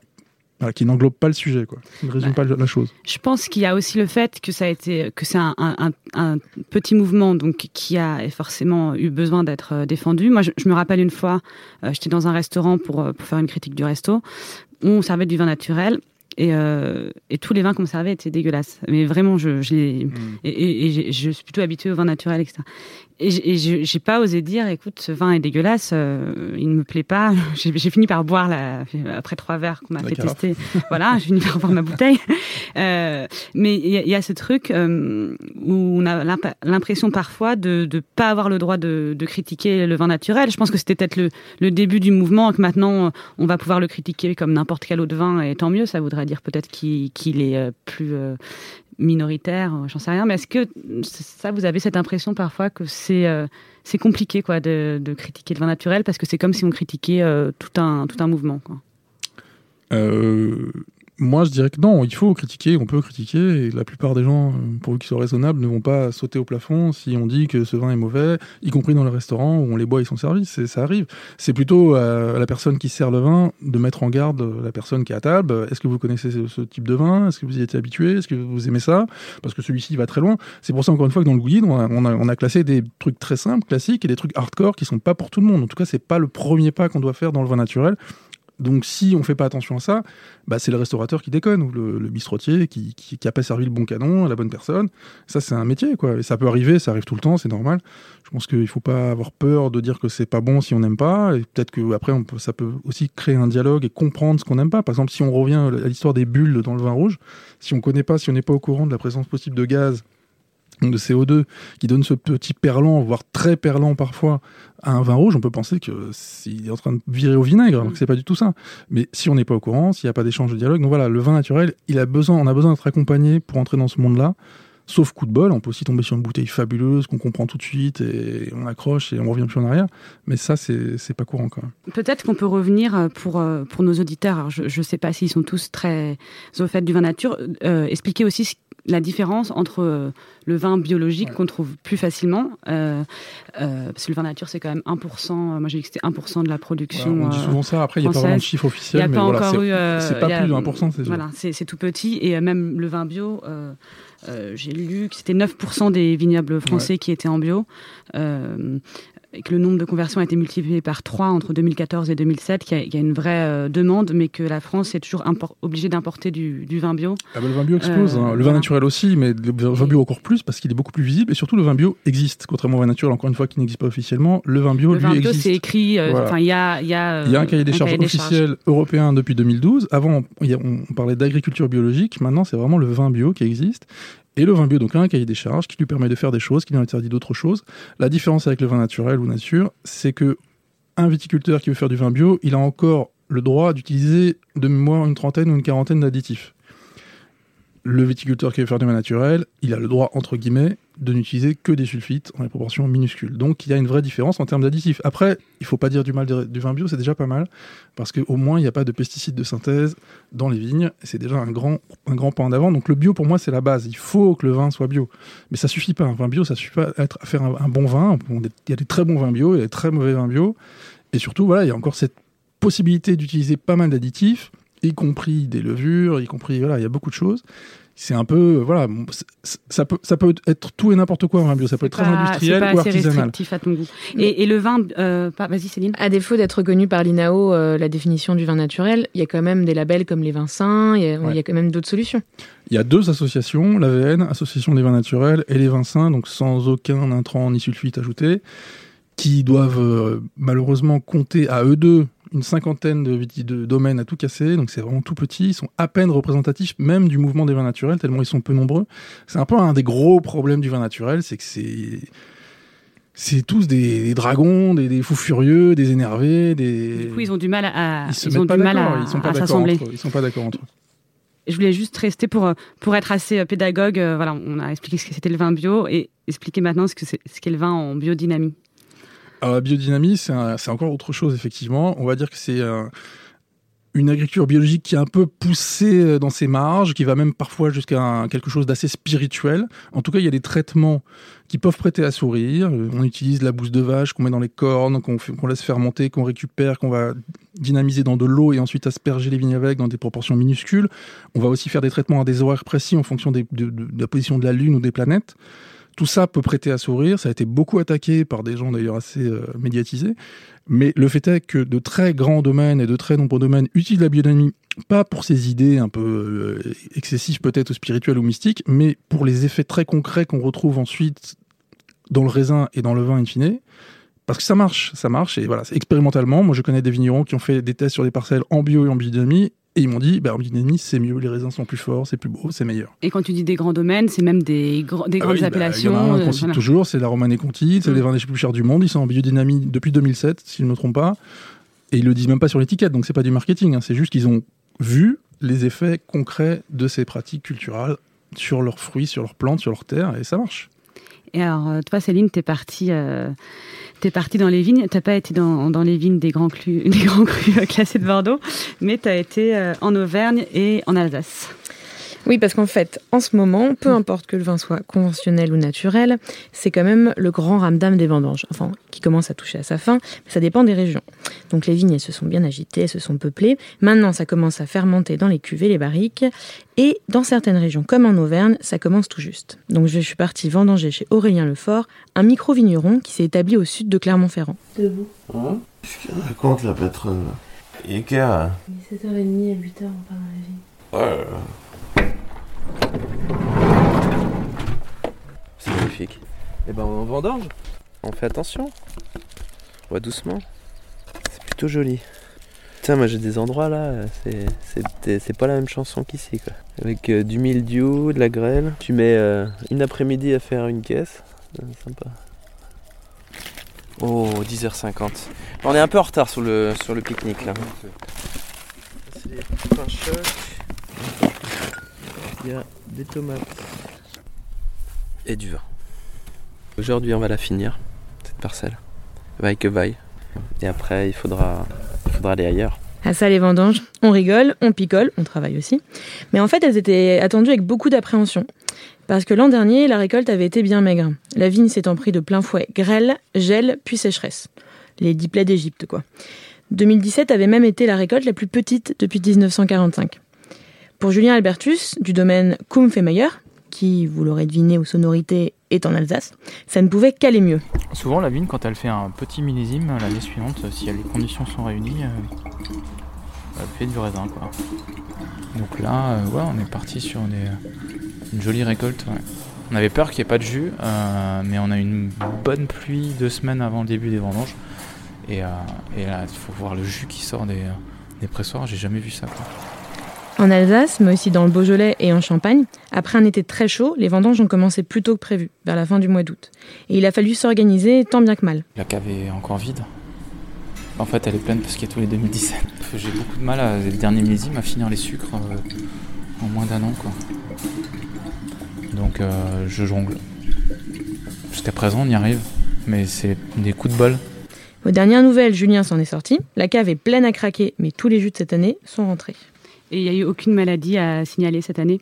qui n'englobe pas le sujet, quoi. Qui ne résume bah, pas la chose. Je pense qu'il y a aussi le fait que ça a été, que c'est un, un, un, petit mouvement, donc qui a forcément eu besoin d'être euh, défendu. Moi, je, me rappelle une fois, euh, j'étais dans un restaurant pour, euh, pour faire une critique du resto. On servait du vin naturel et, euh, et, tous les vins qu'on me servait étaient dégueulasses. Mais vraiment, je, je mm. et, et, je suis plutôt habituée au vin naturel, etc. Et j'ai pas osé dire, écoute, ce vin est dégueulasse, euh, il ne me plaît pas. J'ai fini par boire la, après trois verres qu'on m'a fait tester. voilà, j'ai fini par boire ma bouteille. Euh, mais il y, y, a ce truc euh, où on a l'impression parfois de ne pas avoir le droit de, de, critiquer le vin naturel. Je pense que c'était peut-être le, le, début du mouvement, que maintenant on va pouvoir le critiquer comme n'importe quel autre vin, et tant mieux. Ça voudrait dire peut-être qu'il qu'il est euh, plus euh, minoritaire, j'en sais rien, mais est-ce que ça, vous avez cette impression parfois que c'est euh, c'est compliqué quoi de, de, critiquer le vin naturel parce que c'est comme si on critiquait euh, tout un tout un mouvement quoi? Euh, moi, je dirais que non, il faut critiquer, on peut critiquer, et la plupart des gens, euh, pourvu qu'ils soient raisonnables, ne vont pas sauter au plafond si on dit que ce vin est mauvais, y compris dans le restaurant où on les boit, ils sont servis, ça arrive. C'est plutôt à la personne qui sert le vin de mettre en garde la personne qui est à table. Est-ce que vous connaissez ce, type de vin? Est-ce que vous y êtes habitué? Est-ce que vous aimez ça? Parce que celui-ci va très loin. C'est pour ça, encore une fois, que dans le guide, on a, on, a, classé des trucs très simples, classiques, et des trucs hardcore qui sont pas pour tout le monde. En tout cas, c'est pas le premier pas qu'on doit faire dans le vin naturel. Donc si on fait pas attention à ça, bah, c'est le restaurateur qui déconne ou le, bistrotier qui, qui, pas servi le bon canon à la bonne personne. Ça c'est un métier quoi. Et ça peut arriver, ça arrive tout le temps, c'est normal. Je pense qu'il faut pas avoir peur de dire que c'est pas bon si on n'aime pas. Et peut-être que après on peut, ça peut aussi créer un dialogue et comprendre ce qu'on n'aime pas. Par exemple, si on revient à l'histoire des bulles dans le vin rouge, si on connaît pas, si on n'est pas au courant de la présence possible de gaz de CO2 qui donne ce petit perlant, voire très perlant parfois, à un vin rouge, on peut penser que s'il est en train de virer au vinaigre, alors que c'est pas du tout ça. Mais si on n'est pas au courant, s'il n'y a pas d'échange de dialogue, donc voilà, le vin naturel, il a besoin, on a besoin d'être accompagné pour entrer dans ce monde-là. Sauf coup de bol, on peut aussi tomber sur une bouteille fabuleuse qu'on comprend tout de suite et on accroche et on revient plus en arrière. Mais ça, c'est pas courant quand même. Peut-être qu'on peut revenir euh, pour, euh, pour nos auditeurs. Je ne sais pas s'ils sont tous très au fait du vin nature. Euh, expliquer aussi la différence entre euh, le vin biologique qu'on trouve plus facilement, euh, euh, parce que le vin nature c'est quand même 1%, moi j'ai vu que c'était 1% de la production. on dit souvent ça, après il n'y a pas vraiment de chiffre officiel, mais voilà, c'est pas plus de 1%. Voilà, c'est tout petit, et même le vin bio j'ai lu que c'était 9% des vignobles français qui étaient en bio et que le nombre de conversions a été multiplié par 3 entre 2014 et 2007, qu'il y, a une vraie euh, demande, mais que la France est toujours obligée d'importer du, vin bio. Ah bah, le vin bio explose, hein. le vin naturel aussi, mais le vin bio encore plus parce qu'il est beaucoup plus visible et surtout le vin bio existe, contrairement au vin naturel, encore une fois, qui n'existe pas officiellement. Le vin bio, le vin bio, c'est écrit, euh, il y a, y, a, y a un cahier des charges officiel européen depuis 2012. Avant, on parlait d'agriculture biologique, maintenant c'est vraiment le vin bio qui existe. Et le vin bio, donc, a un cahier des charges qui lui permet de faire des choses, qui lui interdit d'autres choses. La différence avec le vin naturel ou nature, c'est que un viticulteur qui veut faire du vin bio, il a encore le droit d'utiliser de mémoire une trentaine ou une quarantaine d'additifs le viticulteur qui veut faire du vin naturel, il a le droit, entre guillemets, de n'utiliser que des sulfites en des proportions minuscules. Donc il y a une vraie différence en termes d'additifs. Après, il faut pas dire du mal du vin bio, c'est déjà pas mal, parce qu'au moins il n'y a pas de pesticides de synthèse dans les vignes, c'est déjà un grand, grand point d'avant. Donc le bio, pour moi, c'est la base. Il faut que le vin soit bio. Mais ça suffit pas. Un vin bio, ça suffit pas à faire un, bon vin. Il y a des très bons vins bio, il y a des très mauvais vins bio. Et surtout, voilà, il y a encore cette possibilité d'utiliser pas mal d'additifs y compris des levures, y compris voilà, il y a beaucoup de choses. C'est un peu voilà, ça peut ça peut être tout et n'importe quoi un bio, ça peut être très industriel pas ou artisanal. à ton goût. Et, et le vin, euh, vas-y Céline. À défaut d'être reconnu par l'INAO, euh, la définition du vin naturel, il y a quand même des labels comme les vins sains, il y, a quand même d'autres solutions. Il y a deux associations, l'AVN, Association des vins naturels, et les vins sains, donc sans aucun intrant ni sulfite ajouté, qui doivent euh, malheureusement compter à eux deux une cinquantaine de, domaines à tout casser, donc c'est vraiment tout petit. Ils sont à peine représentatifs même du mouvement des vins naturels, tellement ils sont peu nombreux. C'est un peu un des gros problèmes du vin naturel, c'est que c'est c'est tous des, dragons, des, fous furieux, des énervés, des. Du coup, ils ont du mal à. Ils, ils ont du mal à, sont pas s'assembler. Ils sont pas d'accord entre eux. Je voulais juste rester pour, pour être assez pédagogue. Euh, voilà, on a expliqué ce que c'était le vin bio et expliquer maintenant ce qu'est ce qu'est le vin en biodynamie. Alors, la biodynamie, c'est encore autre chose, effectivement. On va dire que c'est une agriculture biologique qui est un peu poussée euh, dans ses marges, qui va même parfois jusqu'à quelque chose d'assez spirituel. En tout cas, il y a des traitements qui peuvent prêter à sourire. Euh, on utilise la bouse de vache qu'on met dans les cornes, qu'on laisse fermenter, qu'on récupère, qu'on va dynamiser dans de l'eau et ensuite asperger les vignes avec dans des proportions minuscules. On va aussi faire des traitements à des horaires précis en fonction de la position de la Lune ou des planètes. Tout ça peut prêter à sourire, ça a été beaucoup attaqué par des gens d'ailleurs assez euh, médiatisés, mais le fait est que de très grands domaines et de très nombreux domaines utilisent la biodynamie, pas pour ces idées un peu euh, excessives peut-être spirituelles ou mystiques, mais pour les effets très concrets qu'on retrouve ensuite dans le raisin et dans le vin in fine, parce que ça marche, ça marche, et voilà, expérimentalement, moi je connais des vignerons qui ont fait des tests sur des parcelles en bio et en biodynamie, et ils m'ont dit, bah, en biodynamie, c'est mieux, les raisins sont plus forts, c'est plus beau, c'est meilleur. Et quand tu dis des grands domaines, c'est même des, des ah grandes appellations. Bah, il y en a un qu'on cite toujours, c'est la Romanée Conti, c'est mm. les vins les plus chers du monde. Ils sont en biodynamie depuis 2007, si je ne me trompe pas. Et ils le disent même pas sur l'étiquette, donc c'est pas du marketing. Hein. c'est juste qu'ils ont vu les effets concrets de ces pratiques culturelles sur leurs fruits, sur leurs plantes, sur leurs terres, et ça marche. Et alors, euh, toi, Céline, t'es partie, euh, partie dans les vignes. T'as pas été dans, les vignes des grands crus, des grands crus euh, classés de Bordeaux, mais tu as été en Auvergne et en Alsace. Oui, parce qu'en fait, en ce moment, peu importe que le vin soit conventionnel ou naturel, c'est quand même le grand ramdam des vendanges, enfin, qui commence à toucher à sa fin, mais ça dépend des régions. Donc les vignes, elles se sont bien agitées, elles se sont peuplées. Maintenant, ça commence à fermenter dans les cuvées, les barriques, et dans certaines régions, comme en Auvergne, ça commence tout juste. Donc je suis partie vendanger chez Aurélien Lefort, un micro-vigneron qui s'est établi au sud de Clermont-Ferrand. Debout. Hein? Qu'est-ce qu'il raconte la patronne? Il est quart Il est 7h30 à 8h, on part dans la vigne. Ouais. C'est magnifique. Et eh ben on vendange. On fait attention. On va doucement. C'est plutôt joli. Tiens, moi j'ai des endroits là, c'est pas la même chanson qu'ici quoi. Avec euh, du mildiou, de la grêle. Tu mets euh, une après-midi à faire une caisse. Sympa. Oh, 10h50. On est un peu en retard sur le, sur le pique-nique là. C'est. Il y a des tomates et du vin. Aujourd'hui, on va la finir, cette parcelle. Vaille que vaille. Et après, il faudra, il faudra aller ailleurs. À ça, les vendanges, on rigole, on picole, on travaille aussi. Mais en fait, elles étaient attendues avec beaucoup d'appréhension. Parce que l'an dernier, la récolte avait été bien maigre. La vigne s'étant pris de plein fouet grêle, gel, puis sécheresse. Les dix plaies d'Égypte, quoi. 2017 avait même été la récolte la plus petite depuis 1945. Pour Julien Albertus, du domaine Kumpf et Meyer, qui, vous l'aurez deviné aux sonorités, est en Alsace, ça ne pouvait qu'aller mieux. Souvent, la vigne, quand elle fait un petit millésime, l'année suivante, si les conditions sont réunies, euh, elle fait du raisin. Donc là, euh, on est parti sur une jolie récolte. On avait peur qu'il n'y ait pas de jus, euh, mais on a une bonne pluie deux semaines avant le début des vendanges. Et, là, il faut voir le jus qui sort des, des pressoirs, j'ai jamais vu ça. Quoi. En Alsace, mais aussi dans le Beaujolais et en Champagne, après un été très chaud, les vendanges ont commencé plus tôt que prévu, vers la fin du mois d'août. Et il a fallu s'organiser tant bien que mal. La cave est encore vide. En fait, elle est pleine parce qu'il y a tous les 2017. J'ai beaucoup de mal, à, derniers millésimes, à finir les sucres euh, en moins d'un an. Quoi. Donc euh, je jongle. Jusqu'à présent, on y arrive, mais c'est des coups de bol. Aux dernières nouvelles, Julien s'en est sorti. La cave est pleine à craquer, mais tous les jus de cette année sont rentrés. Et il n'y a eu aucune maladie à signaler cette année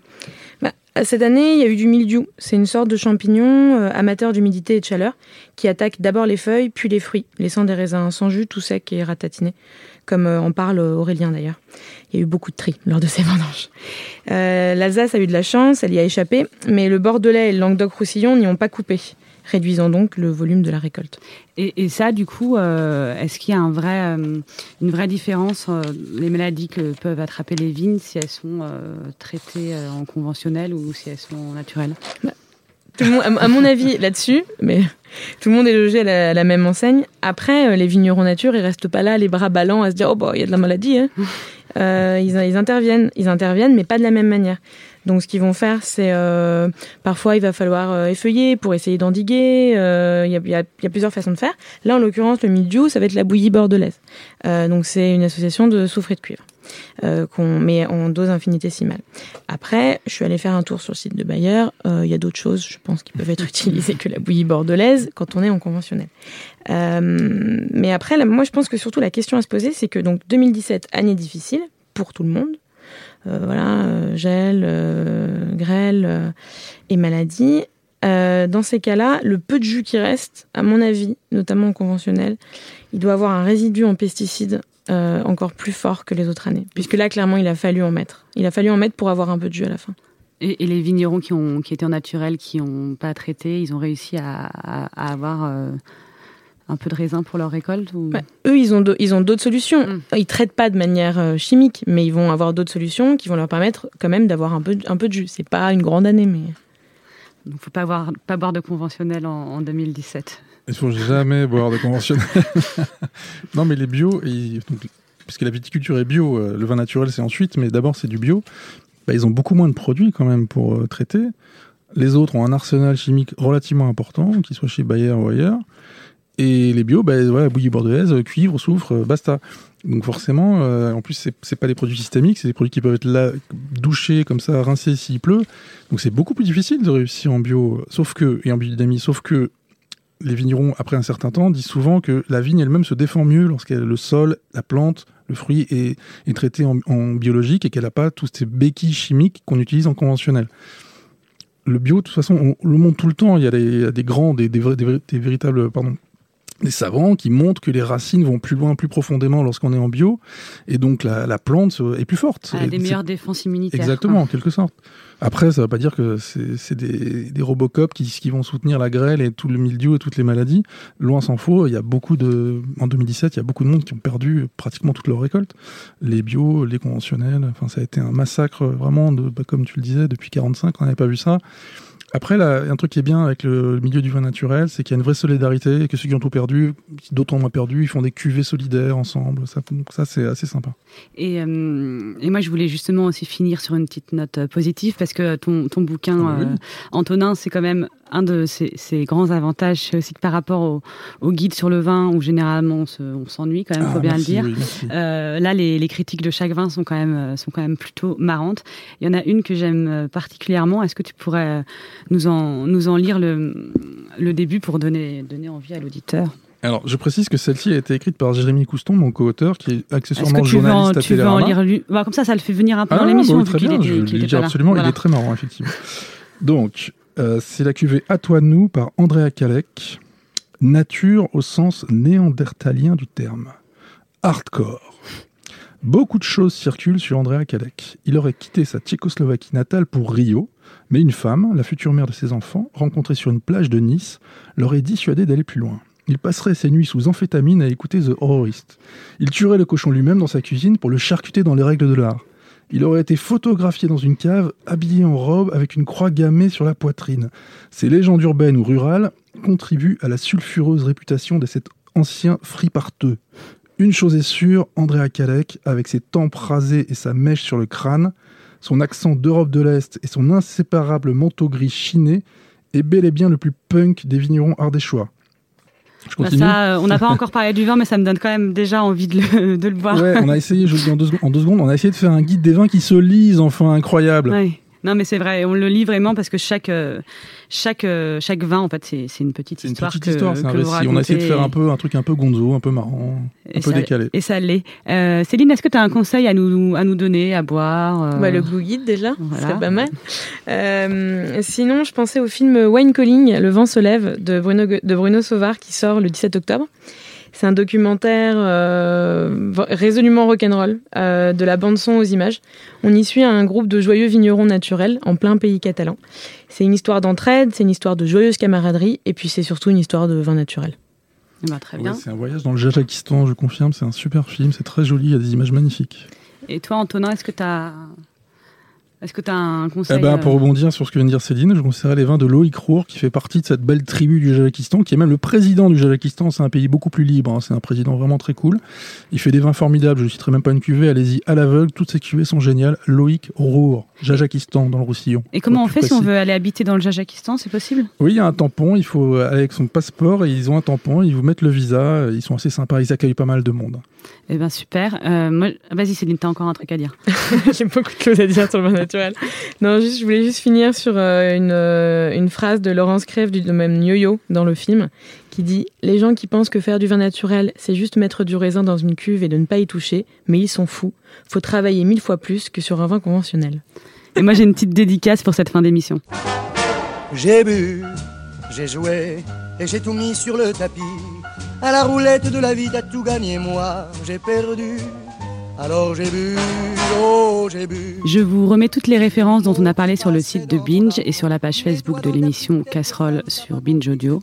bah, Cette année, il y a eu du mildiou. C'est une sorte de champignon euh, amateur d'humidité et de chaleur qui attaque d'abord les feuilles, puis les fruits, laissant des raisins sans jus, tout secs et ratatinés, comme euh, en parle Aurélien d'ailleurs. Il y a eu beaucoup de tri lors de ces vendanges. Euh, L'Alsace a eu de la chance, elle y a échappé, mais le Bordelais et le Languedoc-Roussillon n'y ont pas coupé réduisant donc le volume de la récolte. Et, ça, du coup, euh, est-ce qu'il y a un vrai, euh, une vraie différence, euh, les maladies que peuvent attraper les vignes, si elles sont traitées en conventionnel ou si elles sont naturelles? Bah, à mon avis, là-dessus, mais tout le monde est logé à la, même enseigne. Après, les vignerons nature, ils restent pas là, les bras ballants, à se dire oh bah il y a de la maladie. Hein. ils, ils, interviennent, ils interviennent, mais pas de la même manière. Donc, ce qu'ils vont faire, c'est euh, parfois il va falloir euh, effeuiller pour essayer d'endiguer. Euh, il y, a, plusieurs façons de faire. Là, en l'occurrence, le mildiou, ça va être la bouillie bordelaise. donc, c'est une association de soufre et de cuivre qu'on met en dose infinitésimale. Après, je suis allée faire un tour sur le site de Bayer. Il y a d'autres choses, je pense, qui peuvent être utilisées que la bouillie bordelaise quand on est en conventionnel. mais après, moi, je pense que surtout la question à se poser, c'est que donc 2017, année difficile pour tout le monde, voilà, euh, gel, euh, grêle et maladie. dans ces cas-là, le peu de jus qui reste, à mon avis, notamment en conventionnel, il doit avoir un résidu en pesticides encore plus fort que les autres années. Puisque là, clairement, il a fallu en mettre. Il a fallu en mettre pour avoir un peu de jus à la fin. Et, les vignerons qui, ont, qui étaient en naturel, qui n'ont pas traité, ils ont réussi à, avoir un peu de raisin pour leur récolte bah, Eux, ils ont, ils ont d'autres solutions. Ils mm. Ils traitent pas de manière euh, chimique, mais ils vont avoir d'autres solutions qui vont leur permettre quand même d'avoir un peu, un peu de jus. C'est pas une grande année, mais. Il ne faut pas, avoir, pas boire de conventionnel en, 2017. Il faut jamais boire de conventionnel. non, mais les bio, puisque la viticulture est bio, euh, le vin naturel c'est ensuite, mais d'abord c'est du bio. Bah, ils ont beaucoup moins de produits quand même pour euh, traiter. Les autres ont un arsenal chimique relativement important, qu'il soit chez Bayer ou ailleurs. Et les bio, bah, voilà, bouillie bordelaise, cuivre, soufre, euh, basta. Donc forcément, euh, en plus, c'est, pas des produits systémiques, c'est des produits qui peuvent être là, douchés comme ça, rincés s'il pleut. Donc c'est beaucoup plus difficile de réussir en bio, sauf que, et en biodynamie, sauf que les vignerons, après un certain temps, disent souvent que la vigne elle-même se défend mieux lorsqu'elle le sol, la plante, le fruit est, traité en, biologique et qu'elle n'a pas tous ces béquilles chimiques qu'on utilise en conventionnel. Le bio, de toute façon, on le montre tout le temps. Il y a des, grands, des, des, des véritables pardon, des savants qui montrent que les racines vont plus loin, plus profondément lorsqu'on est en bio, et donc la, plante est plus forte. Elle a des meilleures défenses immunitaires. Exactement, en quelque sorte. Après, ça ne veut pas dire que c'est des, des Robocop qui, qui vont soutenir la grêle et tout le mildiou et toutes les maladies. Loin s'en faut. Il y a beaucoup de, en 2017, il y a beaucoup de monde qui ont perdu pratiquement toute leur récolte. Les bio, les conventionnels. Enfin, ça a été un massacre vraiment de, bah, comme tu le disais, depuis 45, on n'avait pas vu ça. Après, là, un truc qui est bien avec le milieu du vin naturel, c'est qu'il y a une vraie solidarité et que ceux qui ont tout perdu, d'autres ont moins perdu, ils font des cuvées solidaires ensemble. Ça, ça c'est assez sympa. Et, euh, et, moi, je voulais justement aussi finir sur une petite note euh, positive parce que ton, ton bouquin, ah euh, Antonin, c'est quand même un de ces, grands avantages, c'est aussi que par rapport au, au, guide sur le vin, où généralement on s'ennuie quand même, il faut ah, bien le dire. euh, là, les, les, critiques de chaque vin sont quand même sont quand même plutôt marrantes. Il y en a une que j'aime particulièrement. Est-ce que tu pourrais nous en nous en lire le, le début pour donner donner envie à l'auditeur? Alors, je précise que celle-ci a été écrite par Jérémy Couston, mon co-auteur, qui est accessoirement est journaliste en, à tu veux en lire bah, Comme ça, ça le fait venir un peu ah, dans l'émission. Bah, très bien, je il absolument, il est très marrant, effectivement. Donc, euh, c'est la cuvée À toi nous par Andrea Kalec. Nature au sens néandertalien du terme. Hardcore. Beaucoup de choses circulent sur Andrea Kadek. Il aurait quitté sa Tchécoslovaquie natale pour Rio, mais une femme, la future mère de ses enfants, rencontrée sur une plage de Nice, l'aurait dissuadé d'aller plus loin. Il passerait ses nuits sous amphétamine à écouter The Horrorist. Il tuerait le cochon lui-même dans sa cuisine pour le charcuter dans les règles de l'art. Il aurait été photographié dans une cave, habillé en robe, avec une croix gammée sur la poitrine. Ces légendes urbaines ou rurales contribuent à la sulfureuse réputation de cet ancien friparteux. Une chose est sûre, Andrea Kalek, avec ses tempes rasées et sa mèche sur le crâne, son accent d'Europe de l'Est et son inséparable manteau gris chiné, est bel et bien le plus punk des vignerons ardéchois. Bah ça, euh, on n'a pas encore parlé du vin, mais ça me donne quand même déjà envie de le, de le boire. Ouais, on a essayé, je dis en deux, en deux, secondes, on a essayé de faire un guide des vins qui se lisent, enfin incroyable. Ouais. Non, mais c'est vrai, on le lit vraiment parce que chaque, euh, chaque, euh, chaque vin, en fait, c'est une petite histoire. Une petite histoire, c'est un récit. On a essayé de faire un, peu, un truc un peu gonzo, un peu marrant, un peu décalé. Et ça l'est. Euh, Céline, est-ce que tu as un conseil à nous, à nous donner, à boire bah, Le Blue Guide, déjà, voilà. c'est pas mal. sinon, je pensais au film Wine Calling, Le vent se lève, de Bruno, de Bruno Sauvard, qui sort le 17 octobre. C'est un documentaire euh, résolument rock'n'roll, euh, de la bande-son aux images. On y suit un groupe de joyeux vignerons naturels en plein pays catalan. C'est une histoire d'entraide, c'est une histoire de joyeuse camaraderie, et puis c'est surtout une histoire de vin naturel. Eh ben, très bien. c'est un voyage dans le Jajakistan, je confirme, c'est un super film, c'est très joli, il y a des images magnifiques. Et toi, Antonin, est-ce que tu as est-ce que tu as un conseil eh ben, Pour euh, rebondir sur ce que vient de dire Céline, je conseillerais les vins de Loïc Rour, qui fait partie de cette belle tribu du Jajakistan, qui est même le président du Jajakistan. C'est un pays beaucoup plus libre, hein. c'est un président vraiment très cool. Il fait des vins formidables, je ne citerai même pas une cuvée, allez-y à l'aveugle, toutes ces cuvées sont géniales. Loïc Rour, Jajakistan, dans le Roussillon. Et comment on fait si on veut aller habiter dans le Jajakistan C'est possible? Oui, il y a un tampon, il faut aller avec son passeport, et ils ont un tampon, ils vous mettent le visa, ils sont assez sympas, ils accueillent pas mal de monde. Eh bien, super. Euh, Vas-y, Céline, t'as encore un truc à dire. J'ai beaucoup de choses à dire sur le vin naturel. Non, juste, je voulais juste finir sur euh, une, euh, une, phrase de Laurence Crève du domaine Yo-Yo dans le film qui dit Les gens qui pensent que faire du vin naturel, c'est juste mettre du raisin dans une cuve et de ne pas y toucher, mais ils sont fous. Faut travailler mille fois plus que sur un vin conventionnel. Et moi, j'ai une petite dédicace pour cette fin d'émission. J'ai bu, j'ai joué et j'ai tout mis sur le tapis. À la roulette de la vie, t'as tout gagné, moi j'ai perdu. Alors j'ai bu, oh j'ai bu. Je vous remets toutes les références dont on a parlé sur le site de Binge et sur la page Facebook de l'émission Casserole sur Binge Audio.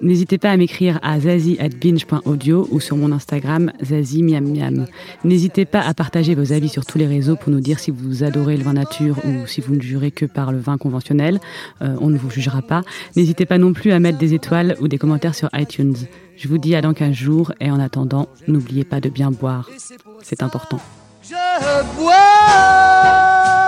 N'hésitez pas à m'écrire à zazie@binge.audio ou sur mon Instagram zazie miam miam. N'hésitez pas à partager vos avis sur tous les réseaux pour nous dire si vous adorez le vin nature ou si vous ne jurez que par le vin conventionnel. Euh, on ne vous jugera pas. N'hésitez pas non plus à mettre des étoiles ou des commentaires sur iTunes. Je vous dis à dans 15 jours et en attendant, n'oubliez pas de bien boire. C'est important. Je bois